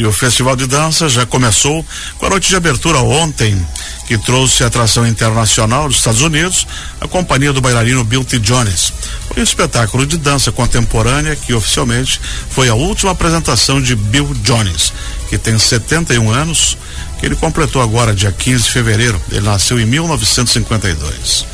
E o Festival de Dança já começou com a noite de abertura ontem, que trouxe atração internacional dos Estados Unidos, a companhia do bailarino Bill T. Jones. Foi um espetáculo de dança contemporânea que oficialmente foi a última apresentação de Bill Jones, que tem 71 anos, que ele completou agora dia 15 de fevereiro. Ele nasceu em 1952.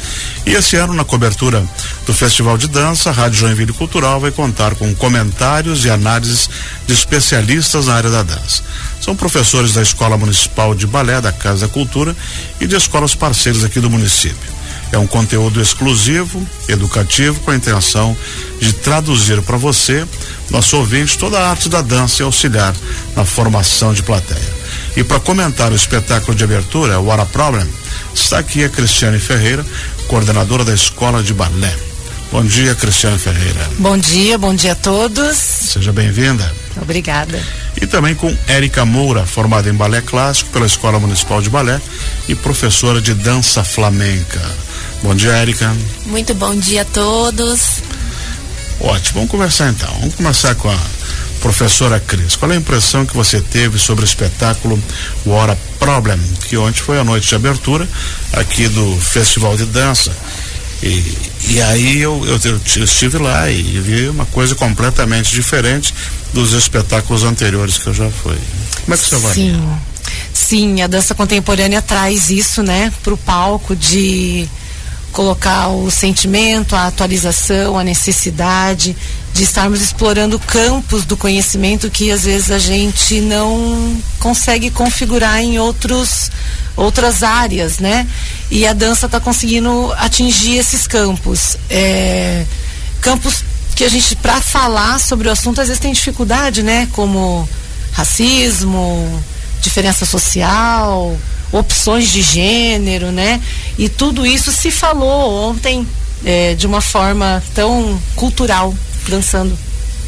E esse ano, na cobertura do Festival de Dança, a Rádio Joinville Cultural vai contar com comentários e análises de especialistas na área da dança. São professores da Escola Municipal de Balé, da Casa da Cultura e de escolas parceiras aqui do município. É um conteúdo exclusivo, educativo, com a intenção de traduzir para você, nosso ouvinte, toda a arte da dança e auxiliar na formação de plateia. E para comentar o espetáculo de abertura, What a Problem, está aqui a Cristiane Ferreira, coordenadora da Escola de Balé. Bom dia, Cristiane Ferreira. Bom dia, bom dia a todos. Seja bem-vinda. Obrigada. E também com Érica Moura, formada em balé clássico pela Escola Municipal de Balé e professora de dança flamenca. Bom dia, Érica. Muito bom dia a todos. Ótimo, vamos conversar então. Vamos começar com a professora Cris. Qual é a impressão que você teve sobre o espetáculo What Problem, que ontem foi a noite de abertura aqui do Festival de Dança? E, e aí eu, eu, eu, estive lá e vi uma coisa completamente diferente dos espetáculos anteriores que eu já fui. Como é que você avalia? Sim, sim, a dança contemporânea traz isso, né, para o palco de colocar o sentimento, a atualização, a necessidade de estarmos explorando campos do conhecimento que às vezes a gente não consegue configurar em outros outras áreas, né? E a dança está conseguindo atingir esses campos, é, campos que a gente para falar sobre o assunto às vezes tem dificuldade, né? Como racismo, diferença social, opções de gênero, né? E tudo isso se falou ontem é, de uma forma tão cultural, dançando.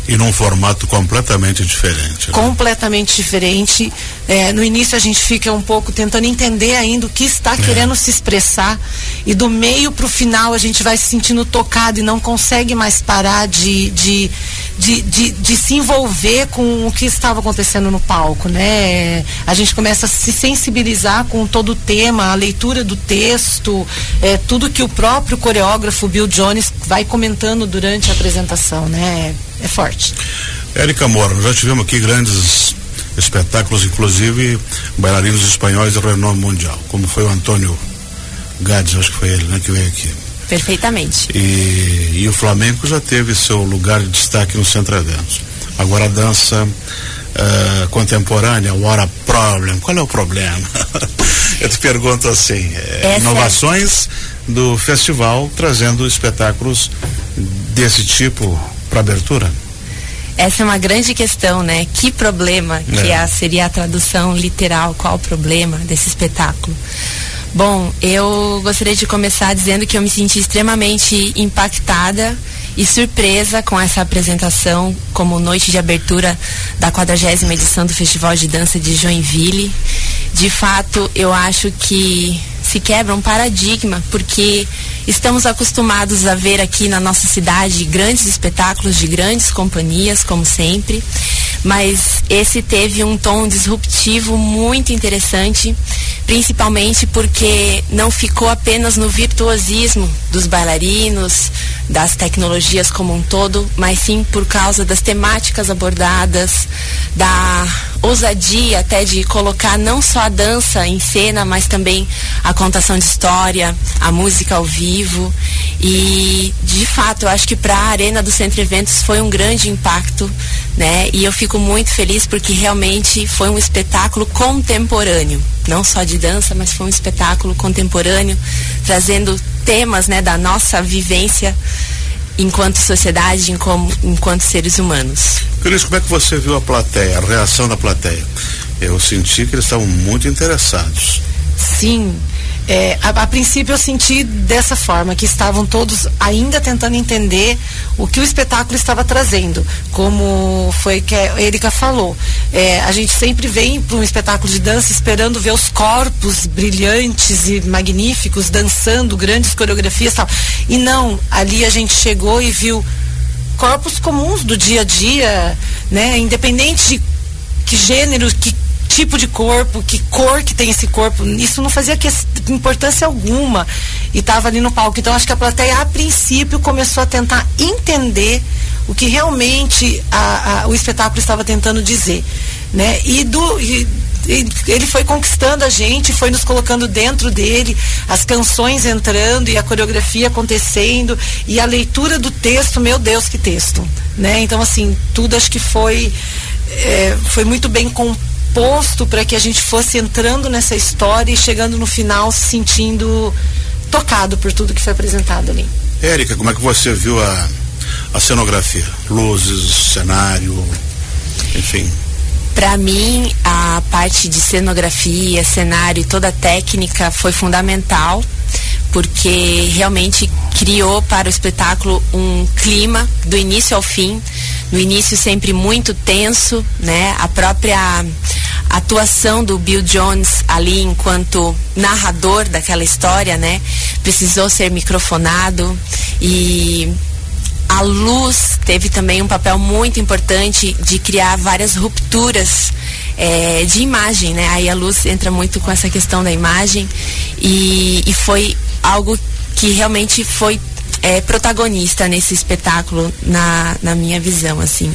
E num formato completamente diferente. Né? Completamente diferente. É, no início a gente fica um pouco tentando entender ainda o que está é. querendo se expressar. E do meio para o final a gente vai se sentindo tocado e não consegue mais parar de, de, de, de, de se envolver com o que estava acontecendo no palco. Né? A gente começa a se sensibilizar com todo o tema, a leitura do texto, é, tudo que o próprio coreógrafo Bill Jones vai comentando durante a apresentação. Né? É forte. Érica Mora, nós já tivemos aqui grandes espetáculos, inclusive bailarinos espanhóis de renome mundial, como foi o Antônio Gades, acho que foi ele, né, que veio aqui. Perfeitamente. E, e o Flamengo já teve seu lugar de destaque no Centro Eventos. Agora a dança uh, contemporânea, What a Problem, qual é o problema? Eu te pergunto assim, é, inovações do festival trazendo espetáculos desse tipo para abertura? Essa é uma grande questão, né? Que problema que é. seria a tradução literal, qual o problema desse espetáculo? Bom, eu gostaria de começar dizendo que eu me senti extremamente impactada e surpresa com essa apresentação como noite de abertura da 40 edição do Festival de Dança de Joinville. De fato, eu acho que se quebra um paradigma, porque estamos acostumados a ver aqui na nossa cidade grandes espetáculos de grandes companhias, como sempre, mas esse teve um tom disruptivo muito interessante, principalmente porque não ficou apenas no virtuosismo dos bailarinos, das tecnologias como um todo, mas sim por causa das temáticas abordadas, da ousadia até de colocar não só a dança em cena, mas também a contação de história, a música ao vivo. E de fato, eu acho que para a Arena do Centro Eventos foi um grande impacto, né? E eu fico muito feliz porque realmente foi um espetáculo contemporâneo, não só de dança, mas foi um espetáculo contemporâneo, trazendo temas, né, da nossa vivência enquanto sociedade, enquanto seres humanos. Cris, como é que você viu a plateia, a reação da plateia? Eu senti que eles estavam muito interessados. Sim. É, a, a, princípio eu senti dessa forma, que estavam todos ainda tentando entender o que o espetáculo estava trazendo. Como foi que a Erika falou. É, a gente sempre vem para um espetáculo de dança esperando ver os corpos brilhantes e magníficos dançando, grandes coreografias e tal. E não, ali a gente chegou e viu corpos comuns do dia a dia, né? Independente de que gênero, que tipo de corpo, que cor que tem esse corpo. Isso não fazia que, importância alguma. E estava ali no palco. Então acho que a plateia, a princípio, começou a tentar entender o que realmente a, a, o espetáculo estava tentando dizer. Né? E do. E, ele foi conquistando a gente, foi nos colocando dentro dele, as canções entrando e a coreografia acontecendo e a leitura do texto, meu Deus, que texto, né? Então assim, tudo acho que foi é, foi muito bem composto para que a gente fosse entrando nessa história e chegando no final se sentindo tocado por tudo que foi apresentado ali. Érica, como é que você viu a, a cenografia? Luzes, cenário, enfim. Para mim, a parte de cenografia, cenário e toda a técnica foi fundamental, porque realmente criou para o espetáculo um clima do início ao fim. No início sempre muito tenso, né? A própria atuação do Bill Jones ali enquanto narrador daquela história, né? Precisou ser microfonado e a luz teve também um papel muito importante de criar várias rupturas é, de imagem, né? Aí a luz entra muito com essa questão da imagem e, e foi algo que realmente foi é, protagonista nesse espetáculo na, na minha visão, assim.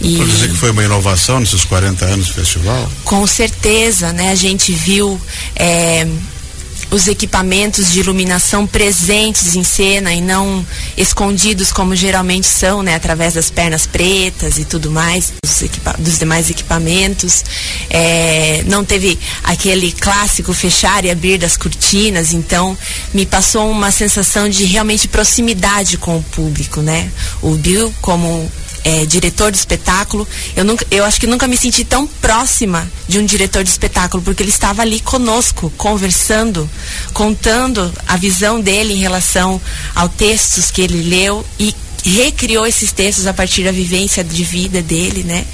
E, Pode dizer que foi uma inovação nesses 40 anos do festival? Com certeza, né? A gente viu é, os equipamentos de iluminação presentes em cena e não escondidos como geralmente são, né, através das pernas pretas e tudo mais, dos, dos demais equipamentos. É, não teve aquele clássico fechar e abrir das cortinas, então me passou uma sensação de realmente proximidade com o público, né? O Bill como é, diretor de espetáculo, eu, nunca, eu acho que nunca me senti tão próxima de um diretor de espetáculo, porque ele estava ali conosco, conversando, contando a visão dele em relação aos textos que ele leu e recriou esses textos a partir da vivência de vida dele, né?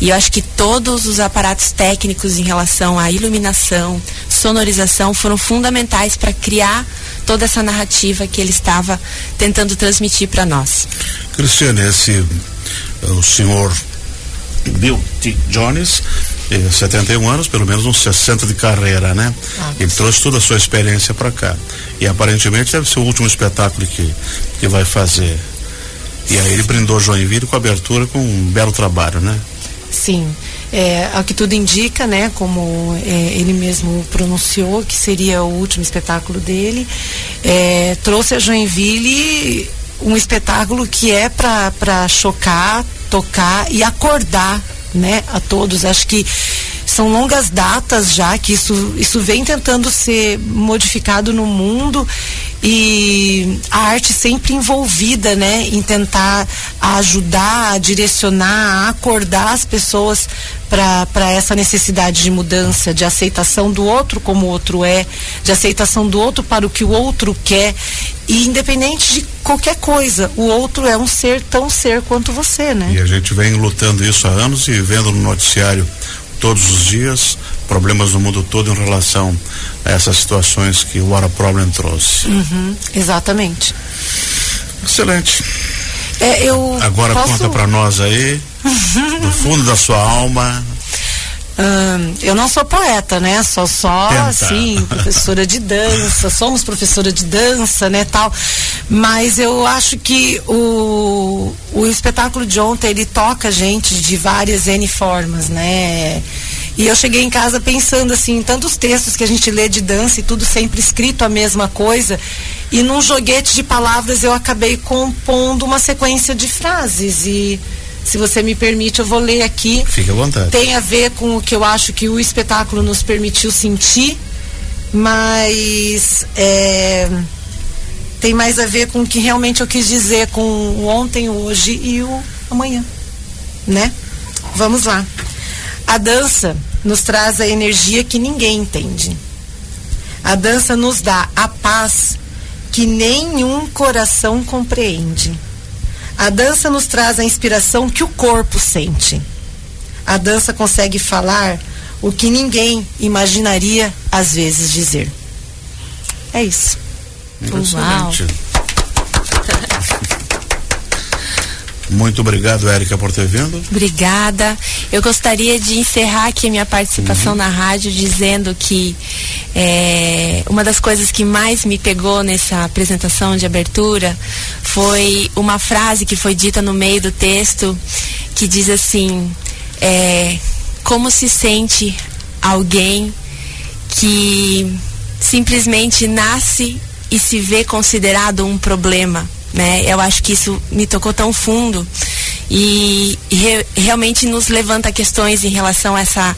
E eu acho que todos os aparatos técnicos em relação à iluminação, sonorização foram fundamentais para criar toda essa narrativa que ele estava tentando transmitir para nós. Cristiane, esse o senhor Bill T. Jones, 71 anos, pelo menos uns 60 de carreira, né? Ah, ele trouxe toda a sua experiência para cá. E aparentemente deve ser o último espetáculo que, que vai fazer. E aí ele brindou Joinville com a abertura com um belo trabalho, né? Sim. É, ao que tudo indica, né, como é, ele mesmo pronunciou que seria o último espetáculo dele, é, trouxe a Joinville um espetáculo que é para chocar, tocar e acordar, né, a todos. Acho que são longas datas já que isso, isso vem tentando ser modificado no mundo e a arte sempre envolvida, né, em tentar ajudar, a direcionar, a acordar as pessoas para essa necessidade de mudança, de aceitação do outro como o outro é, de aceitação do outro para o que o outro quer. E independente de qualquer coisa, o outro é um ser tão ser quanto você, né? E a gente vem lutando isso há anos e vendo no noticiário todos os dias problemas no mundo todo em relação a essas situações que o Water Problem trouxe. Uhum, exatamente. Excelente. É, eu Agora posso... conta para nós aí, do fundo da sua alma, Hum, eu não sou poeta, né? Sou só, Tenta. assim, professora de dança, somos professora de dança, né, tal. Mas eu acho que o, o espetáculo de ontem, ele toca a gente de várias N formas, né? E eu cheguei em casa pensando assim, tantos textos que a gente lê de dança e tudo sempre escrito a mesma coisa, e num joguete de palavras eu acabei compondo uma sequência de frases e se você me permite, eu vou ler aqui. Fique à vontade. Tem a ver com o que eu acho que o espetáculo nos permitiu sentir, mas é, tem mais a ver com o que realmente eu quis dizer com o ontem, hoje e o amanhã, né? Vamos lá. A dança nos traz a energia que ninguém entende. A dança nos dá a paz que nenhum coração compreende. A dança nos traz a inspiração que o corpo sente. A dança consegue falar o que ninguém imaginaria às vezes dizer. É isso. Uau. Muito obrigado, Érica, por ter vindo. Obrigada. Eu gostaria de encerrar aqui a minha participação uhum. na rádio dizendo que é, uma das coisas que mais me pegou nessa apresentação de abertura foi uma frase que foi dita no meio do texto que diz assim: é, como se sente alguém que simplesmente nasce e se vê considerado um problema né? Eu acho que isso me tocou tão fundo e, re, realmente nos levanta questões em relação a essa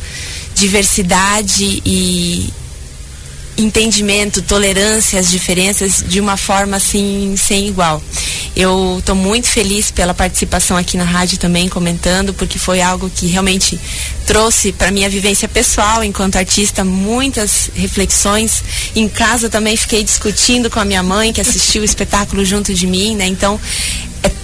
diversidade e entendimento, tolerância às diferenças de uma forma assim sem igual. Eu estou muito feliz pela participação aqui na rádio também, comentando, porque foi algo que realmente trouxe para minha vivência pessoal enquanto artista muitas reflexões. Em casa também fiquei discutindo com a minha mãe, que assistiu o espetáculo junto de mim, né? Então,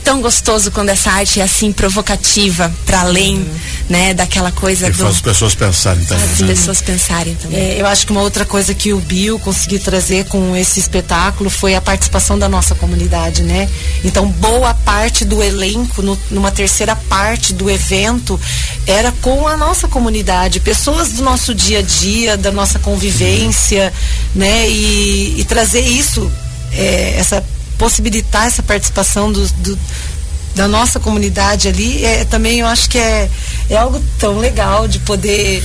tão gostoso quando essa arte é assim provocativa para além uhum. né daquela coisa e do... faz as pessoas pensarem também as né? pessoas pensarem também é, eu acho que uma outra coisa que o Bill conseguiu trazer com esse espetáculo foi a participação da nossa comunidade né então boa parte do elenco no, numa terceira parte do evento era com a nossa comunidade pessoas do nosso dia a dia da nossa convivência uhum. né e, e trazer isso é, essa possibilitar essa participação do, do, da nossa comunidade ali, é, também eu acho que é, é algo tão legal de poder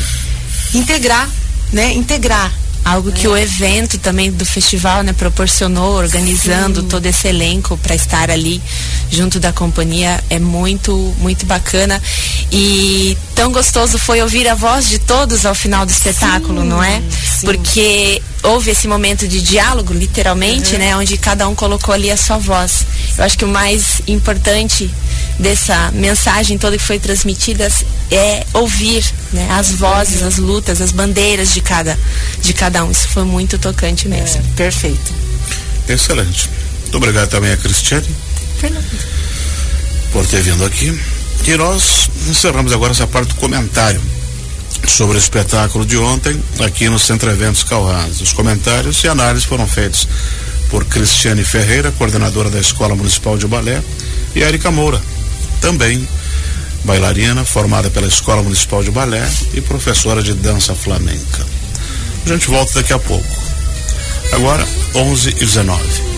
integrar, né? Integrar algo que o evento também do festival né, proporcionou, organizando Sim. todo esse elenco para estar ali junto da companhia é muito, muito bacana. E tão gostoso foi ouvir a voz de todos ao final do espetáculo, Sim. não é? Sim. Porque houve esse momento de diálogo, literalmente, uhum. né? Onde cada um colocou ali a sua voz. Eu acho que o mais importante dessa mensagem toda que foi transmitida é ouvir né, as vozes, as lutas, as bandeiras de cada, de cada um. Isso foi muito tocante mesmo. É, perfeito. Excelente. Muito obrigado também a Cristiane Fernando. por ter vindo aqui. E nós encerramos agora essa parte do comentário sobre o espetáculo de ontem aqui no Centro Eventos Calraz. Os comentários e análises foram feitos por Cristiane Ferreira, coordenadora da Escola Municipal de Balé, e Erika Moura, também bailarina, formada pela Escola Municipal de Balé e professora de dança flamenca. A gente volta daqui a pouco. Agora, 11 e 19.